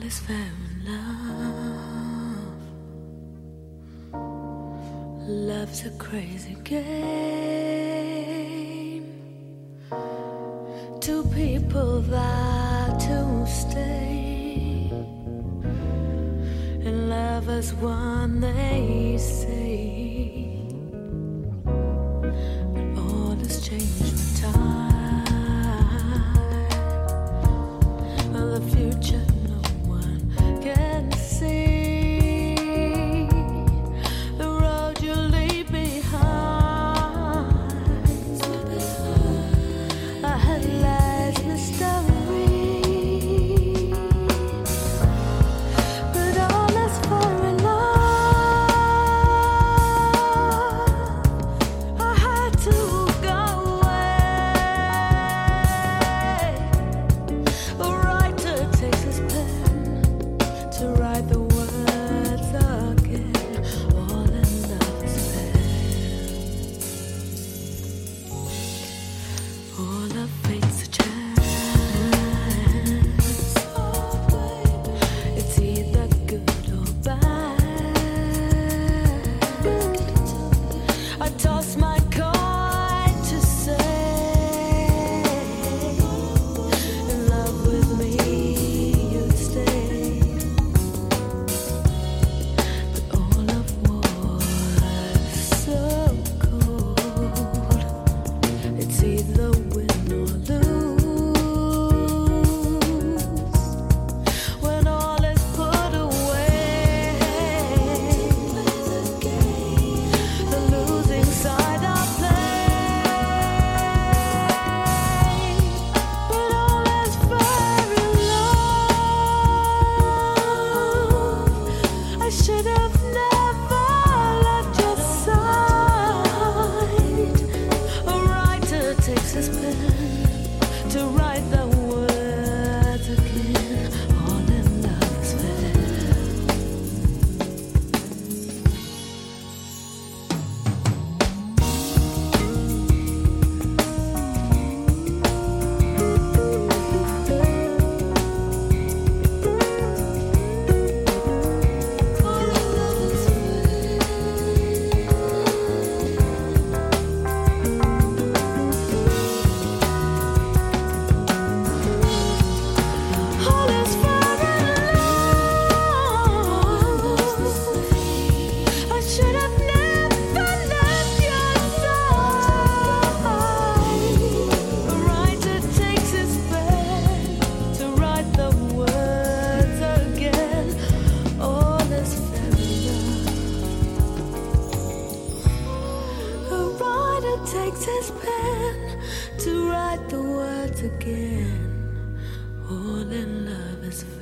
all is fair in love. Love's a crazy game. Two people vow to stay and love is one, they say. to write the takes his pen to write the words again. All in love is.